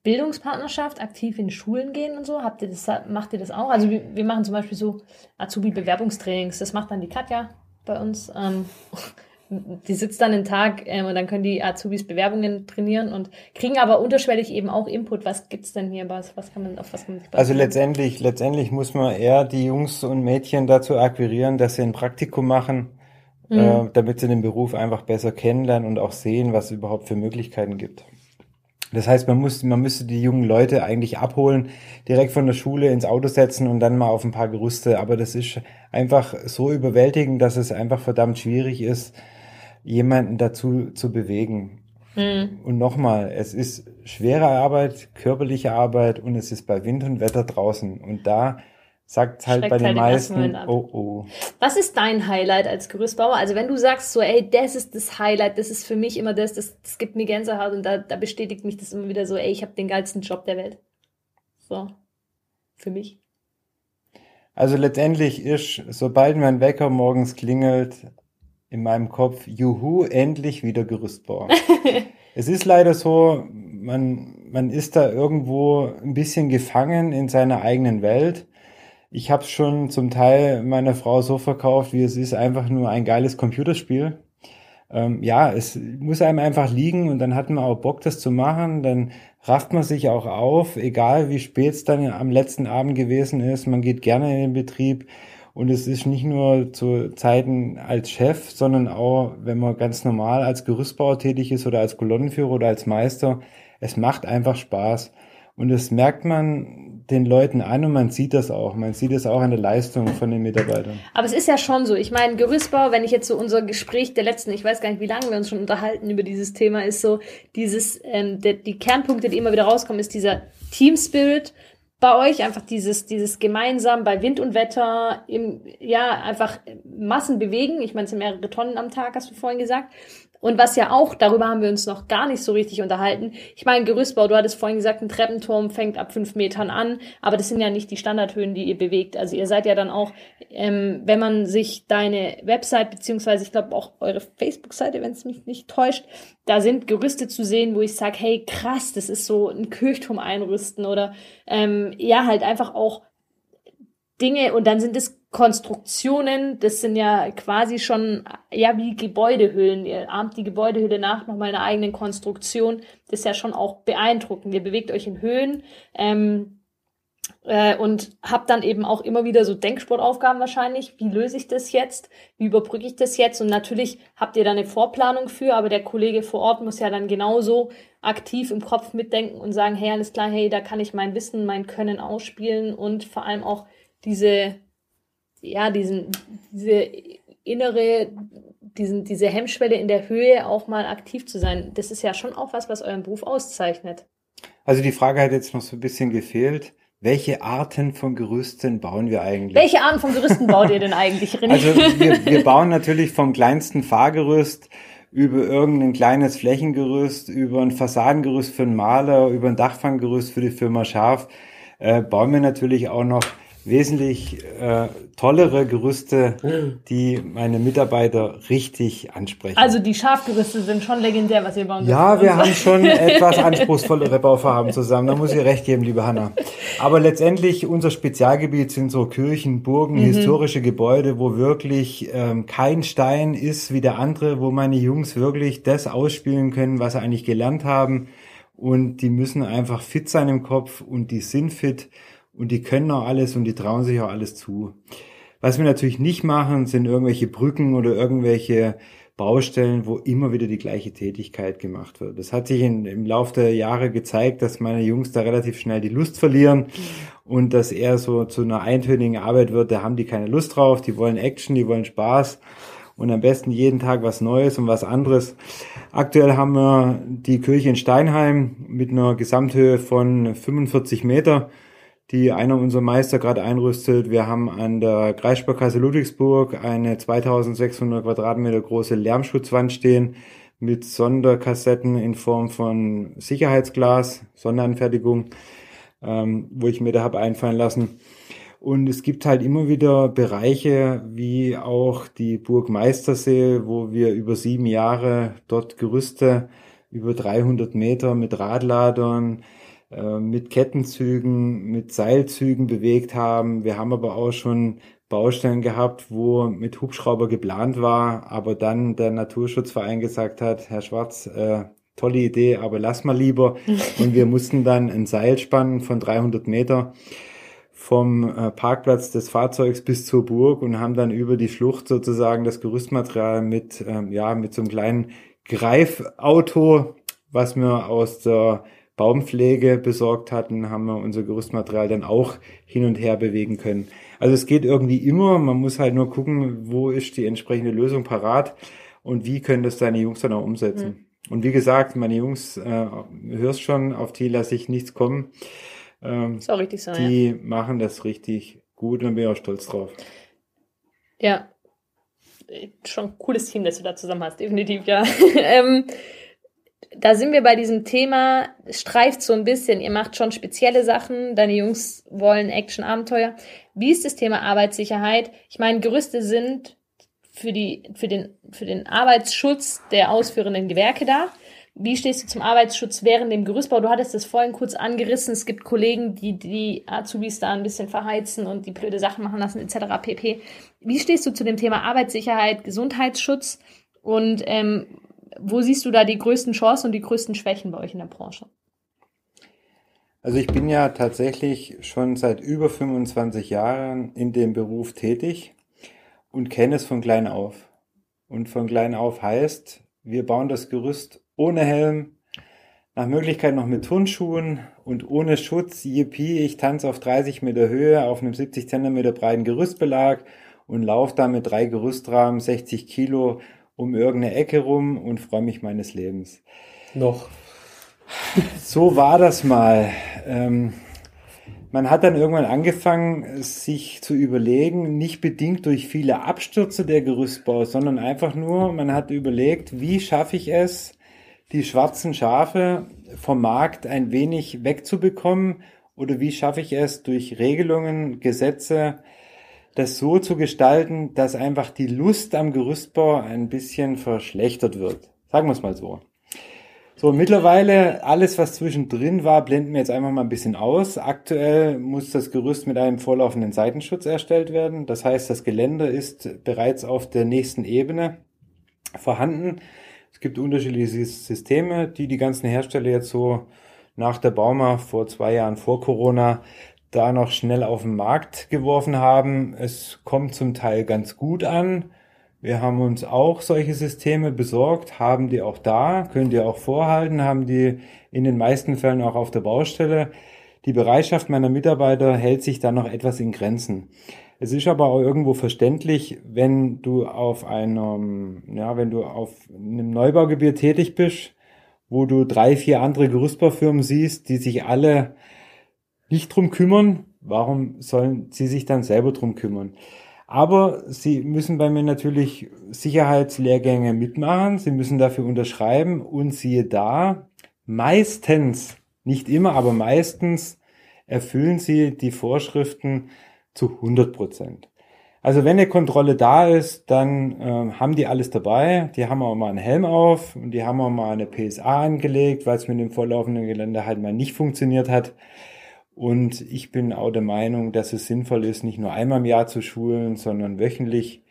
Bildungspartnerschaft, aktiv in Schulen gehen und so, habt ihr das, macht ihr das auch? Also wir, wir machen zum Beispiel so Azubi-Bewerbungstrainings, das macht dann die Katja bei uns. Ähm, die sitzt dann den Tag ähm, und dann können die Azubis Bewerbungen trainieren und kriegen aber unterschwellig eben auch Input. Was gibt's denn hier? Was, was kann man, auf was kann man sich Also letztendlich, letztendlich muss man eher die Jungs und Mädchen dazu akquirieren, dass sie ein Praktikum machen, mhm. äh, damit sie den Beruf einfach besser kennenlernen und auch sehen, was es überhaupt für Möglichkeiten gibt. Das heißt, man muss, man müsste die jungen Leute eigentlich abholen, direkt von der Schule ins Auto setzen und dann mal auf ein paar Gerüste. Aber das ist einfach so überwältigend, dass es einfach verdammt schwierig ist, jemanden dazu zu bewegen. Mhm. Und nochmal, es ist schwere Arbeit, körperliche Arbeit und es ist bei Wind und Wetter draußen. Und da sagt halt bei den halt meisten, oh oh. Was ist dein Highlight als Gerüstbauer? Also wenn du sagst so, ey, das ist das Highlight, das ist für mich immer das, das, das gibt mir Gänsehaut und da, da bestätigt mich das immer wieder so, ey, ich habe den geilsten Job der Welt. So, für mich. Also letztendlich ist, sobald mein Wecker morgens klingelt, in meinem Kopf, juhu, endlich wieder Gerüstbauer. es ist leider so, man, man ist da irgendwo ein bisschen gefangen in seiner eigenen Welt. Ich habe es schon zum Teil meiner Frau so verkauft, wie es ist einfach nur ein geiles Computerspiel. Ähm, ja, es muss einem einfach liegen und dann hat man auch Bock, das zu machen. Dann rafft man sich auch auf, egal wie spät es dann am letzten Abend gewesen ist. Man geht gerne in den Betrieb. Und es ist nicht nur zu Zeiten als Chef, sondern auch, wenn man ganz normal als Gerüstbauer tätig ist oder als Kolonnenführer oder als Meister. Es macht einfach Spaß. Und das merkt man den Leuten an und man sieht das auch. Man sieht es auch an der Leistung von den Mitarbeitern. Aber es ist ja schon so. Ich meine, Gerüstbau, wenn ich jetzt so unser Gespräch der letzten, ich weiß gar nicht, wie lange wir uns schon unterhalten über dieses Thema, ist so dieses, ähm, der, die Kernpunkte, die immer wieder rauskommen, ist dieser Team Spirit bei euch einfach dieses, dieses gemeinsam bei Wind und Wetter im, ja, einfach Massen bewegen. Ich meine, es sind mehrere Tonnen am Tag, hast du vorhin gesagt. Und was ja auch, darüber haben wir uns noch gar nicht so richtig unterhalten. Ich meine, Gerüstbau, du hattest vorhin gesagt, ein Treppenturm fängt ab fünf Metern an, aber das sind ja nicht die Standardhöhen, die ihr bewegt. Also ihr seid ja dann auch, ähm, wenn man sich deine Website, beziehungsweise ich glaube auch eure Facebook-Seite, wenn es mich nicht täuscht, da sind Gerüste zu sehen, wo ich sage, hey, krass, das ist so ein Kirchturm einrüsten oder ähm, ja, halt einfach auch Dinge und dann sind es Konstruktionen, das sind ja quasi schon, ja, wie Gebäudehüllen. Ihr ahmt die Gebäudehülle nach, nochmal eine eigene Konstruktion. Das ist ja schon auch beeindruckend. Ihr bewegt euch in Höhen ähm, äh, und habt dann eben auch immer wieder so Denksportaufgaben wahrscheinlich. Wie löse ich das jetzt? Wie überbrücke ich das jetzt? Und natürlich habt ihr da eine Vorplanung für, aber der Kollege vor Ort muss ja dann genauso aktiv im Kopf mitdenken und sagen, hey, alles klar, hey, da kann ich mein Wissen, mein Können ausspielen und vor allem auch diese ja, diesen, diese innere, diesen, diese Hemmschwelle in der Höhe auch mal aktiv zu sein. Das ist ja schon auch was, was euren Beruf auszeichnet. Also die Frage hat jetzt noch so ein bisschen gefehlt. Welche Arten von Gerüsten bauen wir eigentlich? Welche Arten von Gerüsten baut ihr denn eigentlich, René? Also wir, wir bauen natürlich vom kleinsten Fahrgerüst über irgendein kleines Flächengerüst, über ein Fassadengerüst für einen Maler, über ein Dachfanggerüst für die Firma Scharf, äh, bauen wir natürlich auch noch wesentlich äh, tollere Gerüste, die meine Mitarbeiter richtig ansprechen. Also die Schafgerüste sind schon legendär, was ihr bauen Ja, wir haben schon etwas anspruchsvollere Bauvorhaben zusammen. Da muss ich recht geben, liebe Hanna. Aber letztendlich unser Spezialgebiet sind so Kirchen, Burgen, mhm. historische Gebäude, wo wirklich ähm, kein Stein ist wie der andere, wo meine Jungs wirklich das ausspielen können, was sie eigentlich gelernt haben. Und die müssen einfach fit sein im Kopf und die sind fit und die können auch alles und die trauen sich auch alles zu. Was wir natürlich nicht machen, sind irgendwelche Brücken oder irgendwelche Baustellen, wo immer wieder die gleiche Tätigkeit gemacht wird. Das hat sich in, im Laufe der Jahre gezeigt, dass meine Jungs da relativ schnell die Lust verlieren und das eher so zu einer eintönigen Arbeit wird, da haben die keine Lust drauf, die wollen Action, die wollen Spaß und am besten jeden Tag was Neues und was anderes. Aktuell haben wir die Kirche in Steinheim mit einer Gesamthöhe von 45 Meter, die einer unserer Meister gerade einrüstet. Wir haben an der Kreissparkasse Ludwigsburg eine 2600 Quadratmeter große Lärmschutzwand stehen mit Sonderkassetten in Form von Sicherheitsglas, Sonderanfertigung, ähm, wo ich mir da habe einfallen lassen. Und es gibt halt immer wieder Bereiche wie auch die Burg Meistersee, wo wir über sieben Jahre dort Gerüste über 300 Meter mit Radladern, äh, mit Kettenzügen, mit Seilzügen bewegt haben. Wir haben aber auch schon Baustellen gehabt, wo mit Hubschrauber geplant war, aber dann der Naturschutzverein gesagt hat, Herr Schwarz, äh, tolle Idee, aber lass mal lieber. Und wir mussten dann ein Seil spannen von 300 Meter vom äh, Parkplatz des Fahrzeugs bis zur Burg und haben dann über die Schlucht sozusagen das Gerüstmaterial mit, ähm, ja, mit so einem kleinen Greifauto, was wir aus der Baumpflege besorgt hatten, haben wir unser Gerüstmaterial dann auch hin und her bewegen können. Also es geht irgendwie immer, man muss halt nur gucken, wo ist die entsprechende Lösung parat und wie können das deine Jungs dann auch umsetzen. Mhm. Und wie gesagt, meine Jungs, äh, hörst schon, auf die lasse ich nichts kommen. Ähm, ist auch richtig so, Die ja. machen das richtig gut und bin auch stolz drauf. Ja, schon ein cooles Team, das du da zusammen hast, definitiv, ja. ähm, da sind wir bei diesem Thema, streift so ein bisschen, ihr macht schon spezielle Sachen, deine Jungs wollen Action-Abenteuer. Wie ist das Thema Arbeitssicherheit? Ich meine, Gerüste sind für, die, für, den, für den Arbeitsschutz der ausführenden Gewerke da. Wie stehst du zum Arbeitsschutz während dem Gerüstbau? Du hattest das vorhin kurz angerissen. Es gibt Kollegen, die die Azubis da ein bisschen verheizen und die blöde Sachen machen lassen, etc. pp. Wie stehst du zu dem Thema Arbeitssicherheit, Gesundheitsschutz und ähm, wo siehst du da die größten Chancen und die größten Schwächen bei euch in der Branche? Also ich bin ja tatsächlich schon seit über 25 Jahren in dem Beruf tätig und kenne es von klein auf. Und von klein auf heißt, wir bauen das Gerüst ohne Helm, nach Möglichkeit noch mit Turnschuhen und ohne Schutz. Yippie, ich tanze auf 30 Meter Höhe auf einem 70 Zentimeter breiten Gerüstbelag und laufe da mit drei Gerüstrahmen 60 Kilo um irgendeine Ecke rum und freue mich meines Lebens. Noch. So war das mal. Ähm, man hat dann irgendwann angefangen, sich zu überlegen, nicht bedingt durch viele Abstürze der Gerüstbau, sondern einfach nur, man hat überlegt, wie schaffe ich es, die schwarzen Schafe vom Markt ein wenig wegzubekommen oder wie schaffe ich es durch Regelungen, Gesetze, das so zu gestalten, dass einfach die Lust am Gerüstbau ein bisschen verschlechtert wird. Sagen wir es mal so. So, mittlerweile alles, was zwischendrin war, blenden wir jetzt einfach mal ein bisschen aus. Aktuell muss das Gerüst mit einem vorlaufenden Seitenschutz erstellt werden. Das heißt, das Geländer ist bereits auf der nächsten Ebene vorhanden. Es gibt unterschiedliche Systeme, die die ganzen Hersteller jetzt so nach der Bauma vor zwei Jahren vor Corona da noch schnell auf den Markt geworfen haben. Es kommt zum Teil ganz gut an. Wir haben uns auch solche Systeme besorgt, haben die auch da, können die auch vorhalten, haben die in den meisten Fällen auch auf der Baustelle. Die Bereitschaft meiner Mitarbeiter hält sich da noch etwas in Grenzen. Es ist aber auch irgendwo verständlich, wenn du auf einem, ja, wenn du auf einem Neubaugebiet tätig bist, wo du drei, vier andere Gerüstbaufirmen siehst, die sich alle nicht drum kümmern, warum sollen sie sich dann selber drum kümmern? Aber sie müssen bei mir natürlich Sicherheitslehrgänge mitmachen, sie müssen dafür unterschreiben und siehe da, meistens, nicht immer, aber meistens erfüllen sie die Vorschriften zu 100 Prozent. Also wenn eine Kontrolle da ist, dann äh, haben die alles dabei. Die haben auch mal einen Helm auf und die haben auch mal eine PSA angelegt, weil es mit dem vorlaufenden Gelände halt mal nicht funktioniert hat. Und ich bin auch der Meinung, dass es sinnvoll ist, nicht nur einmal im Jahr zu schulen, sondern wöchentlich.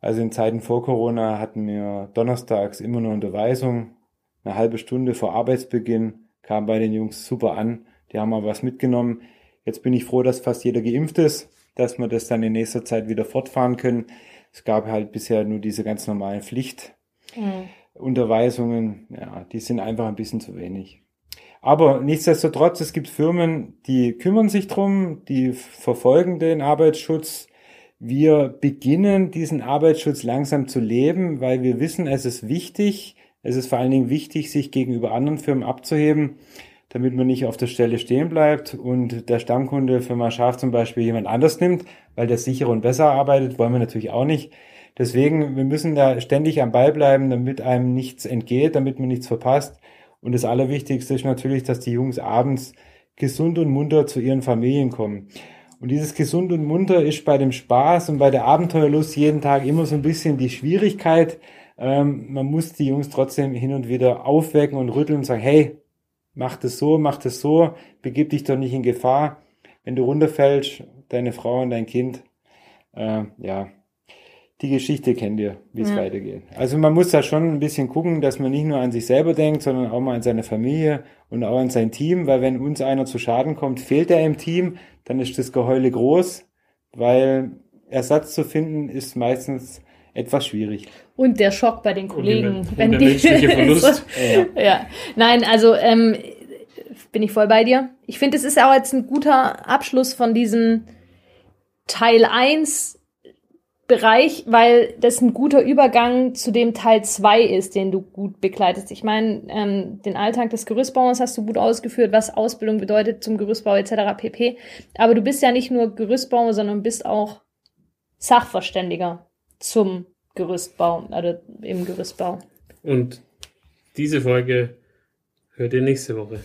Also in Zeiten vor Corona hatten wir donnerstags immer nur Unterweisung. Eine halbe Stunde vor Arbeitsbeginn kam bei den Jungs super an. Die haben mal was mitgenommen. Jetzt bin ich froh, dass fast jeder geimpft ist, dass wir das dann in nächster Zeit wieder fortfahren können. Es gab halt bisher nur diese ganz normalen Pflichtunterweisungen. Mhm. Ja, die sind einfach ein bisschen zu wenig. Aber nichtsdestotrotz, es gibt Firmen, die kümmern sich drum, die verfolgen den Arbeitsschutz. Wir beginnen diesen Arbeitsschutz langsam zu leben, weil wir wissen, es ist wichtig. Es ist vor allen Dingen wichtig, sich gegenüber anderen Firmen abzuheben, damit man nicht auf der Stelle stehen bleibt und der Stammkunde Firma Schaf zum Beispiel jemand anders nimmt, weil der sicherer und besser arbeitet, wollen wir natürlich auch nicht. Deswegen, wir müssen da ständig am Ball bleiben, damit einem nichts entgeht, damit man nichts verpasst. Und das Allerwichtigste ist natürlich, dass die Jungs abends gesund und munter zu ihren Familien kommen. Und dieses gesund und munter ist bei dem Spaß und bei der Abenteuerlust jeden Tag immer so ein bisschen die Schwierigkeit. Ähm, man muss die Jungs trotzdem hin und wieder aufwecken und rütteln und sagen, hey, mach das so, mach das so, begib dich doch nicht in Gefahr. Wenn du runterfällst, deine Frau und dein Kind, äh, ja, die Geschichte kennt ihr, wie es ja. weitergeht. Also man muss da schon ein bisschen gucken, dass man nicht nur an sich selber denkt, sondern auch mal an seine Familie und auch an sein Team, weil wenn uns einer zu Schaden kommt, fehlt er im Team, dann ist das Geheule groß, weil Ersatz zu finden ist meistens etwas schwierig. Und der Schock bei den Kollegen, und wenn der die Verlust. ja. ja. Nein, also ähm, bin ich voll bei dir. Ich finde, es ist auch jetzt ein guter Abschluss von diesem Teil 1 Bereich, weil das ein guter Übergang zu dem Teil 2 ist, den du gut begleitest. Ich meine, ähm, den Alltag des Gerüstbauers hast du gut ausgeführt, was Ausbildung bedeutet zum Gerüstbau etc. pp. Aber du bist ja nicht nur Gerüstbauer, sondern bist auch Sachverständiger zum Gerüstbau, also im Gerüstbau. Und diese Folge hört ihr nächste Woche.